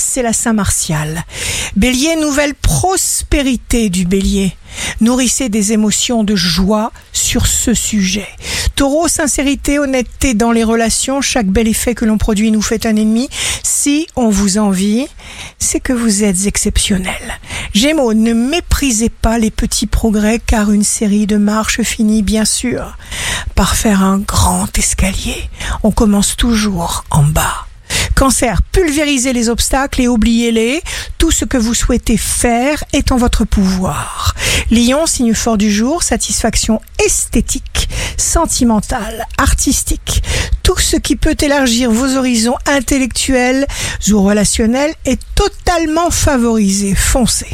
c'est la Saint Martial. Bélier, nouvelle prospérité du bélier. Nourrissez des émotions de joie sur ce sujet. Taureau, sincérité, honnêteté dans les relations. Chaque bel effet que l'on produit nous fait un ennemi. Si on vous envie, c'est que vous êtes exceptionnel. Gémeaux, ne méprisez pas les petits progrès car une série de marches finit bien sûr par faire un grand escalier. On commence toujours en bas. Cancer, pulvérisez les obstacles et oubliez-les. Tout ce que vous souhaitez faire est en votre pouvoir. Lion, signe fort du jour, satisfaction esthétique, sentimentale, artistique. Tout ce qui peut élargir vos horizons intellectuels ou relationnels est totalement favorisé. Foncez.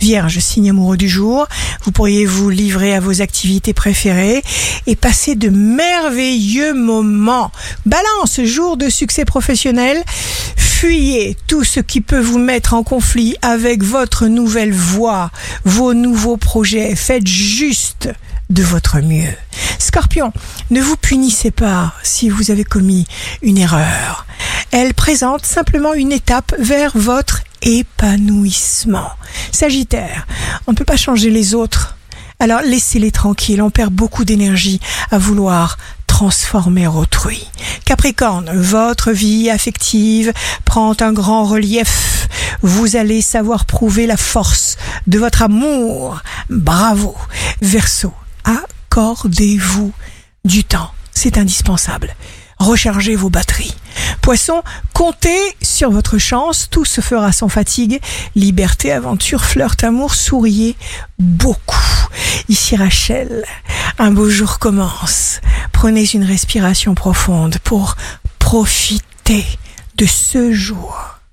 Vierge, signe amoureux du jour, vous pourriez vous livrer à vos activités préférées et passer de merveilleux moments. Balance, jour de succès professionnel, fuyez tout ce qui peut vous mettre en conflit avec votre nouvelle voie, vos nouveaux projets. Faites juste de votre mieux. Scorpion, ne vous punissez pas si vous avez commis une erreur. Elle présente simplement une étape vers votre épanouissement. Sagittaire, on ne peut pas changer les autres. Alors laissez-les tranquilles, on perd beaucoup d'énergie à vouloir transformer autrui. Capricorne, votre vie affective prend un grand relief. Vous allez savoir prouver la force de votre amour. Bravo. Verseau, accordez-vous du temps. C'est indispensable. Rechargez vos batteries. Poisson, comptez sur votre chance, tout se fera sans fatigue. Liberté, aventure, flirt, amour, souriez beaucoup. Ici Rachel, un beau jour commence. Prenez une respiration profonde pour profiter de ce jour.